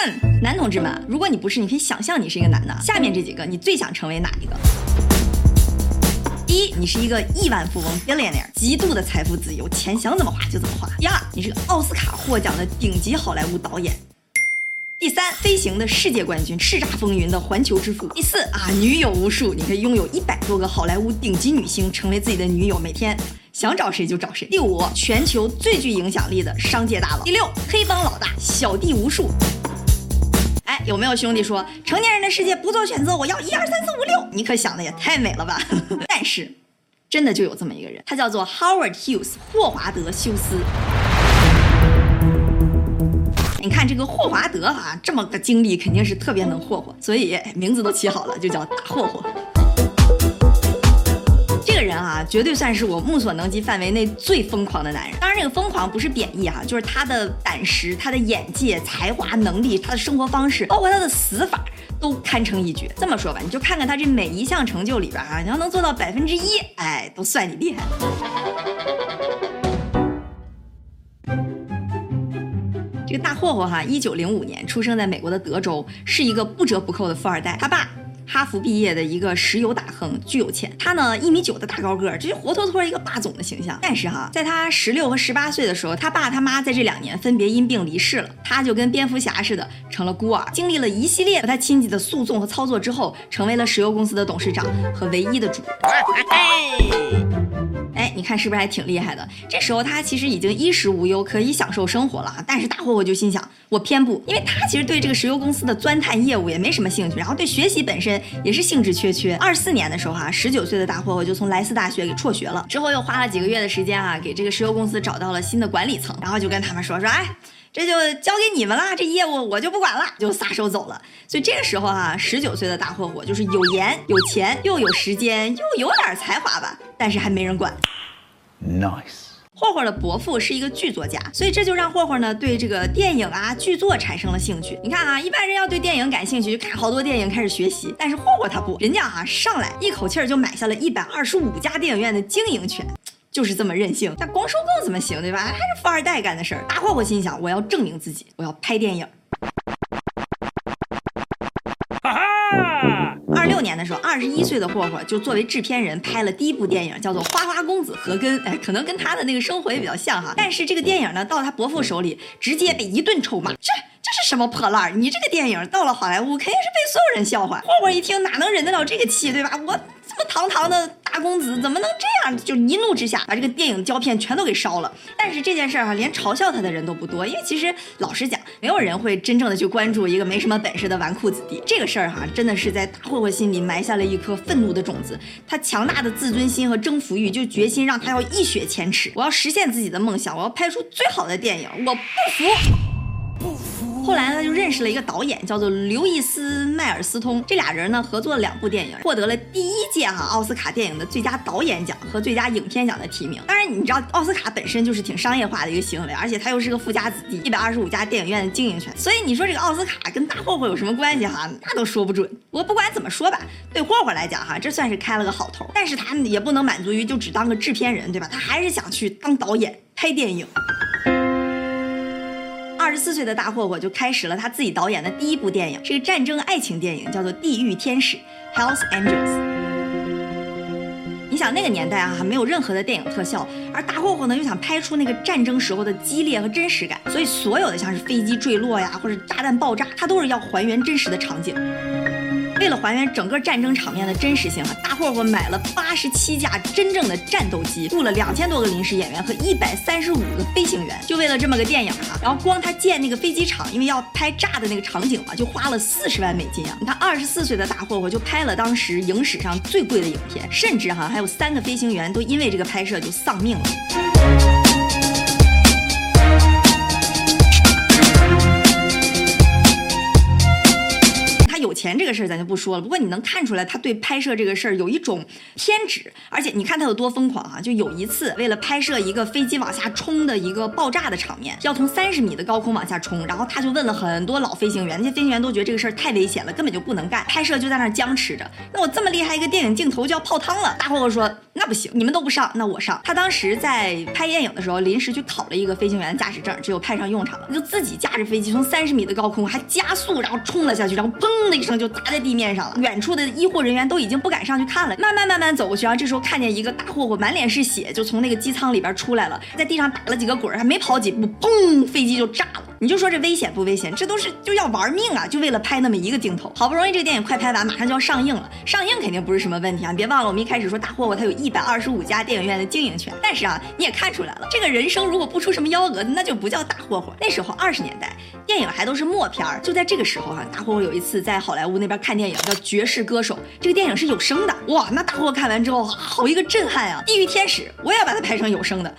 哼，男同志们，如果你不是，你可以想象你是一个男的。下面这几个，你最想成为哪一个？第一，你是一个亿万富翁 billionaire，极度的财富自由，钱想怎么花就怎么花。第二，你是个奥斯卡获奖的顶级好莱坞导演。第三，飞行的世界冠军，叱咤风云的环球之父。第四啊，女友无数，你可以拥有一百多个好莱坞顶级女星，成为自己的女友，每天想找谁就找谁。第五，全球最具影响力的商界大佬。第六，黑帮老大，小弟无数。有没有兄弟说，成年人的世界不做选择，我要一二三四五六？你可想的也太美了吧！但是，真的就有这么一个人，他叫做 Howard Hughes，霍华德·休斯。你看这个霍华德啊，这么个经历，肯定是特别能霍霍，所以名字都起好了，就叫大霍霍。这个人啊，绝对算是我目所能及范围内最疯狂的男人。当然，这个疯狂不是贬义哈，就是他的胆识、他的眼界、才华、能力、他的生活方式，包括他的死法，都堪称一绝。这么说吧，你就看看他这每一项成就里边啊，你要能做到百分之一，哎，都算你厉害。这个大霍霍哈，一九零五年出生在美国的德州，是一个不折不扣的富二代。他爸。哈佛毕业的一个石油大亨，巨有钱。他呢，一米九的大高个，这就活脱脱一个霸总的形象。但是哈，在他十六和十八岁的时候，他爸他妈在这两年分别因病离世了，他就跟蝙蝠侠似的成了孤儿。经历了一系列和他亲戚的诉讼和操作之后，成为了石油公司的董事长和唯一的主。哎，哎你看是不是还挺厉害的？这时候他其实已经衣食无忧，可以享受生活了。但是大霍霍就心想，我偏不，因为他其实对这个石油公司的钻探业务也没什么兴趣，然后对学习本身也是兴致缺缺。二四年的时候哈，十九岁的大霍霍就从莱斯大学给辍学了，之后又花了几个月的时间啊，给这个石油公司找到了新的管理层，然后就跟他们说说，哎，这就交给你们了，这业务我就不管了，就撒手走了。所以这个时候哈，十九岁的大霍霍就是有颜有钱又有时间又有点才华吧，但是还没人管。Nice。霍霍的伯父是一个剧作家，所以这就让霍霍呢对这个电影啊剧作产生了兴趣。你看啊，一般人要对电影感兴趣，就看好多电影开始学习，但是霍霍他不，人家啊上来一口气儿就买下了一百二十五家电影院的经营权，就是这么任性。那光收购怎么行，对吧？还是富二代干的事儿。大霍霍心想，我要证明自己，我要拍电影。的时候，二十一岁的霍霍就作为制片人拍了第一部电影，叫做《花花公子何根》。哎，可能跟他的那个生活也比较像哈。但是这个电影呢，到他伯父手里，直接被一顿臭骂。这这是什么破烂儿？你这个电影到了好莱坞，肯定是被所有人笑话。霍霍一听，哪能忍得了这个气，对吧？我堂堂的。大公子怎么能这样？就一怒之下把这个电影胶片全都给烧了。但是这件事儿哈，连嘲笑他的人都不多，因为其实老实讲，没有人会真正的去关注一个没什么本事的纨绔子弟。这个事儿哈，真的是在大霍霍心里埋下了一颗愤怒的种子。他强大的自尊心和征服欲，就决心让他要一雪前耻。我要实现自己的梦想，我要拍出最好的电影，我不服不服。后来呢就认识了一个导演，叫做刘易斯·迈尔斯通。这俩人呢合作了两部电影，获得了第一届哈奥斯卡电影的最佳导演奖和最佳影片奖的提名。当然，你知道奥斯卡本身就是挺商业化的一个行为，而且他又是个富家子弟，一百二十五家电影院的经营权。所以你说这个奥斯卡跟大霍霍有什么关系哈？那都说不准。我不管怎么说吧，对霍霍来讲哈，这算是开了个好头。但是他也不能满足于就只当个制片人，对吧？他还是想去当导演，拍电影。二十四岁的大霍霍就开始了他自己导演的第一部电影，是个战争爱情电影，叫做《地狱天使》（Hell's Angels）。你想那个年代啊，还没有任何的电影特效，而大霍霍呢又想拍出那个战争时候的激烈和真实感，所以所有的像是飞机坠落呀，或者炸弹爆炸，他都是要还原真实的场景。为了还原整个战争场面的真实性啊，大霍霍买了八十七架真正的战斗机，雇了两千多个临时演员和一百三十五个飞行员，就为了这么个电影啊。然后光他建那个飞机场，因为要拍炸的那个场景嘛，就花了四十万美金啊。你看，二十四岁的大霍霍就拍了当时影史上最贵的影片，甚至哈还有三个飞行员都因为这个拍摄就丧命了。钱这个事儿咱就不说了，不过你能看出来他对拍摄这个事儿有一种偏执，而且你看他有多疯狂啊！就有一次为了拍摄一个飞机往下冲的一个爆炸的场面，要从三十米的高空往下冲，然后他就问了很多老飞行员，那些飞行员都觉得这个事儿太危险了，根本就不能干，拍摄就在那儿僵持着。那我这么厉害一个电影镜头就要泡汤了，大霍霍说。那不行，你们都不上，那我上。他当时在拍电影的时候，临时去考了一个飞行员的驾驶证，只有派上用场了，就自己驾着飞机从三十米的高空还加速，然后冲了下去，然后砰的一声就砸在地面上了。远处的医护人员都已经不敢上去看了，慢慢慢慢走过去，然后这时候看见一个大货货满脸是血，就从那个机舱里边出来了，在地上打了几个滚，还没跑几步，砰，飞机就炸了。你就说这危险不危险？这都是就要玩命啊！就为了拍那么一个镜头，好不容易这个电影快拍完，马上就要上映了。上映肯定不是什么问题啊！别忘了，我们一开始说大霍霍他有一百二十五家电影院的经营权，但是啊，你也看出来了，这个人生如果不出什么幺蛾子，那就不叫大霍霍。那时候二十年代，电影还都是默片儿。就在这个时候哈，大霍霍有一次在好莱坞那边看电影，叫《绝世歌手》，这个电影是有声的，哇！那大霍霍看完之后，好一个震撼啊！地狱天使，我也要把它拍成有声的。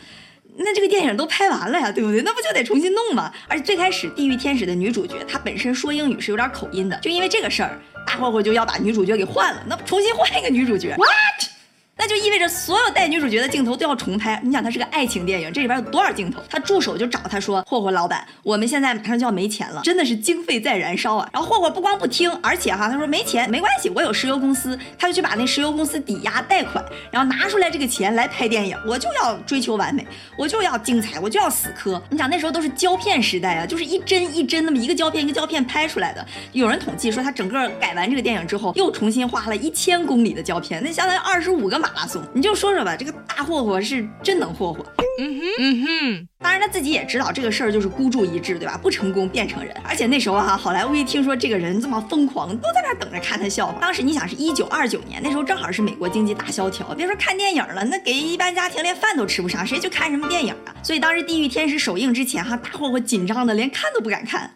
那这个电影都拍完了呀，对不对？那不就得重新弄吗？而且最开始《地狱天使》的女主角她本身说英语是有点口音的，就因为这个事儿，大伙伙就要把女主角给换了，那重新换一个女主角？What？那就意味着所有带女主角的镜头都要重拍。你想，它是个爱情电影，这里边有多少镜头？他助手就找他说：“霍霍老板，我们现在马上就要没钱了，真的是经费在燃烧啊。”然后霍霍不光不听，而且哈，他说没钱没关系，我有石油公司，他就去把那石油公司抵押贷款，然后拿出来这个钱来拍电影。我就要追求完美，我就要精彩，我就要死磕。你想那时候都是胶片时代啊，就是一帧一帧那么一个胶片一个胶片拍出来的。有人统计说，他整个改完这个电影之后，又重新画了一千公里的胶片，那相当于二十五个马拉松。你就说。说吧，这个大霍霍是真能霍霍。嗯哼，嗯哼。当然他自己也知道这个事儿就是孤注一掷，对吧？不成功变成人。而且那时候哈，好莱坞一听说这个人这么疯狂，都在那等着看他笑话。当时你想是一九二九年，那时候正好是美国经济大萧条，别说看电影了，那给一般家庭连饭都吃不上，谁去看什么电影啊？所以当时《地狱天使》首映之前哈，大霍霍紧张的连看都不敢看。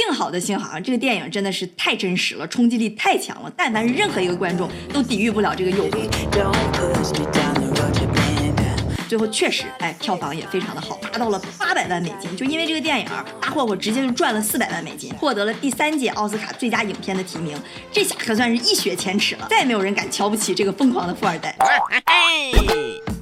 幸好的幸好啊，这个电影真的是太真实了，冲击力太强了。但凡是任何一个观众都抵御不了这个诱惑。最后确实，哎，票房也非常的好，达到了八百万美金。就因为这个电影，大霍霍直接就赚了四百万美金，获得了第三届奥斯卡最佳影片的提名。这下可算是一雪前耻了，再也没有人敢瞧不起这个疯狂的富二代。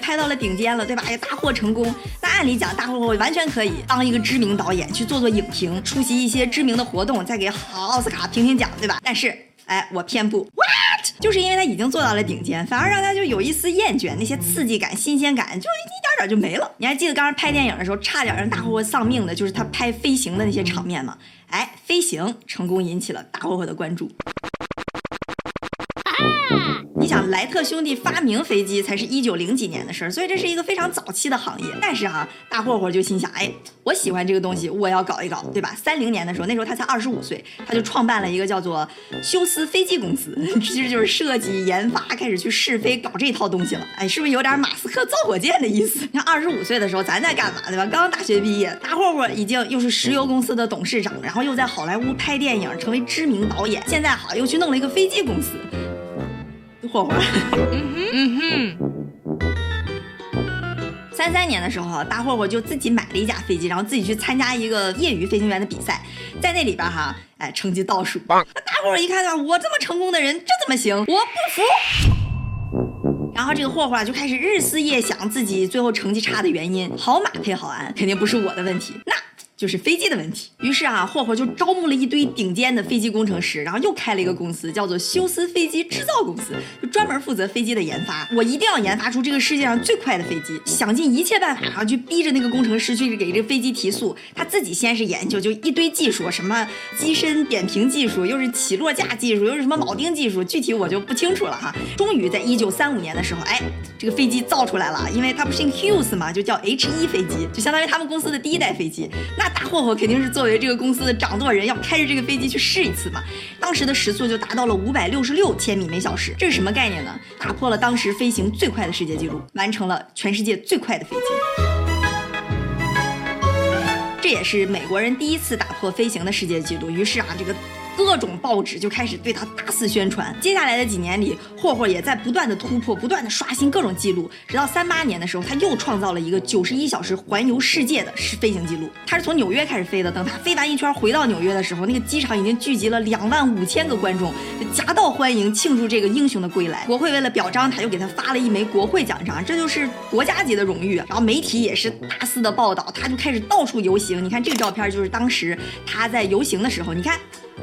拍到了顶尖了，对吧？也大获成功。那按理讲，大霍霍完全可以当一个知名导演，去做做影评，出席一些知名的活动，再给好奥斯卡评评奖，对吧？但是，哎，我偏不。What？就是因为他已经做到了顶尖，反而让他就有一丝厌倦，那些刺激感、新鲜感就一点点就没了。你还记得刚刚拍电影的时候，差点让大霍霍丧命的，就是他拍飞行的那些场面吗？哎，飞行成功引起了大霍霍的关注。莱特兄弟发明飞机才是一九零几年的事儿，所以这是一个非常早期的行业。但是哈，大霍霍就心想，哎，我喜欢这个东西，我要搞一搞，对吧？三零年的时候，那时候他才二十五岁，他就创办了一个叫做休斯飞机公司，其实就是设计、研发，开始去试飞，搞这套东西了。哎，是不是有点马斯克造火箭的意思？你看，二十五岁的时候，咱在干嘛，对吧？刚大学毕业，大霍霍已经又是石油公司的董事长，然后又在好莱坞拍电影，成为知名导演，现在好又去弄了一个飞机公司。火火。嗯哼。三三年的时候，大霍霍就自己买了一架飞机，然后自己去参加一个业余飞行员的比赛，在那里边哈，哎，成绩倒数。那大霍霍一看到我这么成功的人，这怎么行？我不服。然后这个霍霍就开始日思夜想自己最后成绩差的原因。好马配好鞍，肯定不是我的问题。那。就是飞机的问题。于是啊，霍霍就招募了一堆顶尖的飞机工程师，然后又开了一个公司，叫做休斯飞机制造公司，就专门负责飞机的研发。我一定要研发出这个世界上最快的飞机，想尽一切办法啊，去逼着那个工程师去给这飞机提速。他自己先是研究，就一堆技术，什么机身扁平技术，又是起落架技术，又是什么铆钉技术，具体我就不清楚了哈。终于在一九三五年的时候，哎，这个飞机造出来了，因为它不是姓 Hughes 嘛，就叫 H 一飞机，就相当于他们公司的第一代飞机。那大霍霍肯定是作为这个公司的掌舵人，要开着这个飞机去试一次嘛。当时的时速就达到了五百六十六千米每小时，这是什么概念呢？打破了当时飞行最快的世界纪录，完成了全世界最快的飞机。这也是美国人第一次打破飞行的世界纪录。于是啊，这个各种报纸就开始对他大肆宣传。接下来的几年里，霍霍也在不断的突破，不断的刷新各种记录，直到三八年的时候，他又创造了一个九十一小时环游世界的飞行记录。他是从纽约开始飞的，等他飞完一圈回到纽约的时候，那个机场已经聚集了两万五千个观众，夹道欢迎庆祝这个英雄的归来。国会为了表彰他，又给他发了一枚国会奖章，这就是国家级的荣誉。然后媒体也是大肆的报道，他就开始到处游行。你看这个照片，就是当时他在游行的时候，你看。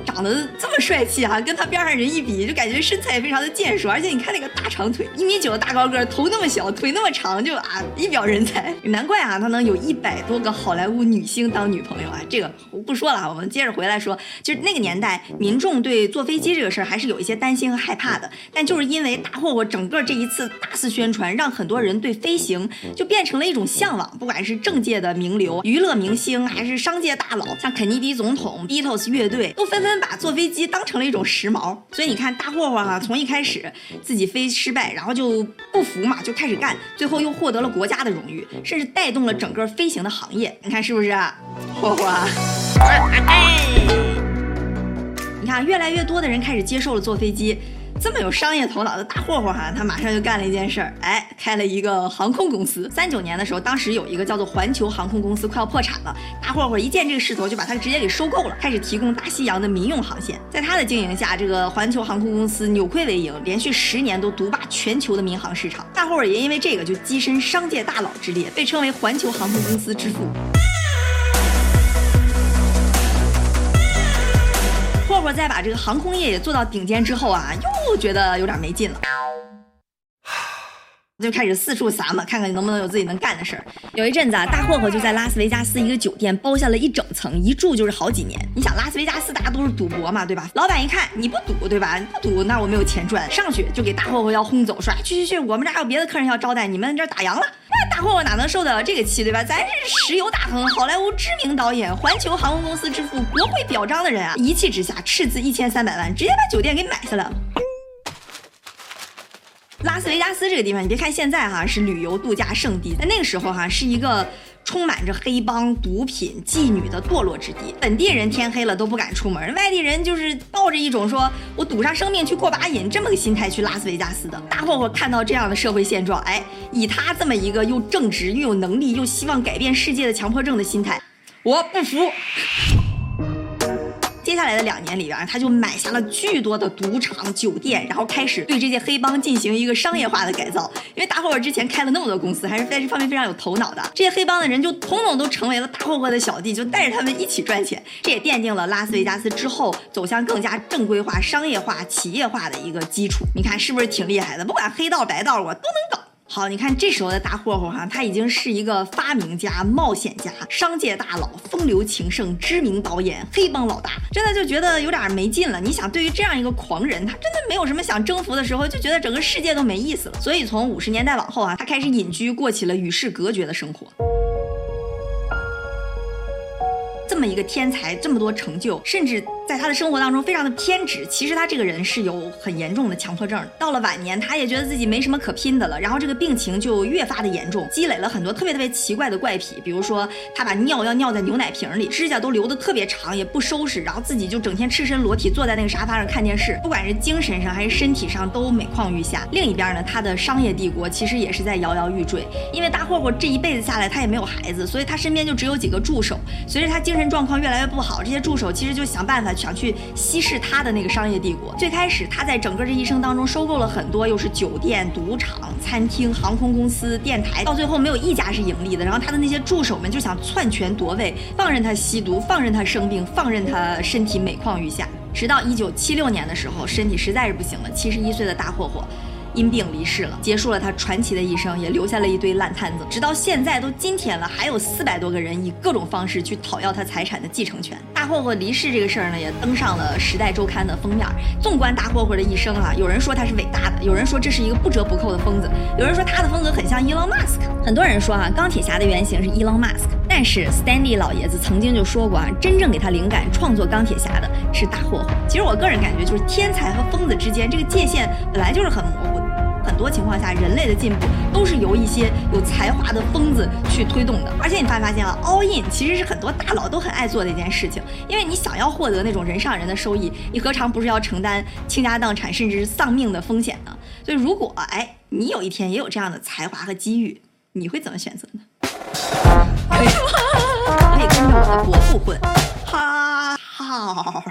长得这么帅气哈，跟他边上人一比，就感觉身材也非常的健硕，而且你看那个大长腿，一米九的大高个，头那么小，腿那么长，就啊一表人才，难怪啊他能有一百多个好莱坞女星当女朋友啊。这个我不说了，我们接着回来说，就是那个年代，民众对坐飞机这个事儿还是有一些担心和害怕的，但就是因为大霍霍整个这一次大肆宣传，让很多人对飞行就变成了一种向往，不管是政界的名流、娱乐明星，还是商界大佬，像肯尼迪总统、Beatles 乐队，都纷纷。把坐飞机当成了一种时髦，所以你看大霍霍哈，从一开始自己飞失败，然后就不服嘛，就开始干，最后又获得了国家的荣誉，甚至带动了整个飞行的行业。你看是不是？霍霍，哎，你看越来越多的人开始接受了坐飞机。这么有商业头脑的大霍霍哈，他马上就干了一件事儿，哎，开了一个航空公司。三九年的时候，当时有一个叫做环球航空公司快要破产了，大霍霍一见这个势头，就把它直接给收购了，开始提供大西洋的民用航线。在他的经营下，这个环球航空公司扭亏为盈，连续十年都独霸全球的民航市场。大霍霍也因为这个就跻身商界大佬之列，被称为环球航空公司之父。霍霍在把这个航空业也做到顶尖之后啊，又觉得有点没劲了，就开始四处撒嘛，看看能不能有自己能干的事儿。有一阵子啊，大霍霍就在拉斯维加斯一个酒店包下了一整层，一住就是好几年。你想拉斯维加斯大家都是赌博嘛，对吧？老板一看你不赌，对吧？不赌那我没有钱赚，上去就给大霍霍要轰走，说去去去，我们这还有别的客人要招待，你们这打烊了。那大霍霍哪能受得了这个气，对吧？咱是石油大亨，好莱坞知名导演，环球航空公司之父，国会表彰的人啊！一气之下斥资一千三百万，直接把酒店给买下来了。拉斯维加斯这个地方，你别看现在哈是旅游度假胜地，在那个时候哈是一个。充满着黑帮、毒品、妓女的堕落之地，本地人天黑了都不敢出门，外地人就是抱着一种说我赌上生命去过把瘾这么个心态去拉斯维加斯的。大霍霍看到这样的社会现状，哎，以他这么一个又正直又有能力又希望改变世界的强迫症的心态，我不服。接下来的两年里边，他就买下了巨多的赌场、酒店，然后开始对这些黑帮进行一个商业化的改造。因为大霍霍之前开了那么多公司，还是在这方面非常有头脑的。这些黑帮的人就统统都成为了大霍霍的小弟，就带着他们一起赚钱。这也奠定了拉斯维加斯之后走向更加正规化、商业化、企业化的一个基础。你看是不是挺厉害的？不管黑道白道，我都能搞。好，你看这时候的大霍霍哈，他已经是一个发明家、冒险家、商界大佬、风流情圣、知名导演、黑帮老大，真的就觉得有点没劲了。你想，对于这样一个狂人，他真的没有什么想征服的时候，就觉得整个世界都没意思了。所以从五十年代往后啊，他开始隐居，过起了与世隔绝的生活。这么一个天才，这么多成就，甚至。在他的生活当中非常的偏执，其实他这个人是有很严重的强迫症。到了晚年，他也觉得自己没什么可拼的了，然后这个病情就越发的严重，积累了很多特别特别奇怪的怪癖，比如说他把尿要尿在牛奶瓶里，指甲都留得特别长，也不收拾，然后自己就整天赤身裸体坐在那个沙发上看电视，不管是精神上还是身体上都每况愈下。另一边呢，他的商业帝国其实也是在摇摇欲坠，因为大霍霍这一辈子下来他也没有孩子，所以他身边就只有几个助手。随着他精神状况越来越不好，这些助手其实就想办法。想去稀释他的那个商业帝国。最开始，他在整个这一生当中收购了很多，又是酒店、赌场、餐厅、航空公司、电台，到最后没有一家是盈利的。然后他的那些助手们就想篡权夺位，放任他吸毒，放任他生病，放任他身体每况愈下。直到一九七六年的时候，身体实在是不行了，七十一岁的大霍霍。因病离世了，结束了他传奇的一生，也留下了一堆烂摊子。直到现在都今天了，还有四百多个人以各种方式去讨要他财产的继承权。大霍霍离世这个事儿呢，也登上了《时代周刊》的封面。纵观大霍霍的一生啊，有人说他是伟大的，有人说这是一个不折不扣的疯子，有人说他的风格很像伊隆马斯克。很多人说啊，钢铁侠的原型是伊隆马斯克，但是 Stanley 老爷子曾经就说过啊，真正给他灵感创作钢铁侠的是大霍霍。其实我个人感觉，就是天才和疯子之间这个界限本来就是很模糊。很多情况下，人类的进步都是由一些有才华的疯子去推动的。而且你发没发现啊，all in 其实是很多大佬都很爱做的一件事情，因为你想要获得那种人上人的收益，你何尝不是要承担倾家荡产甚至是丧命的风险呢？所以如果哎，你有一天也有这样的才华和机遇，你会怎么选择呢？可以可以跟着我的伯父混，哈哈。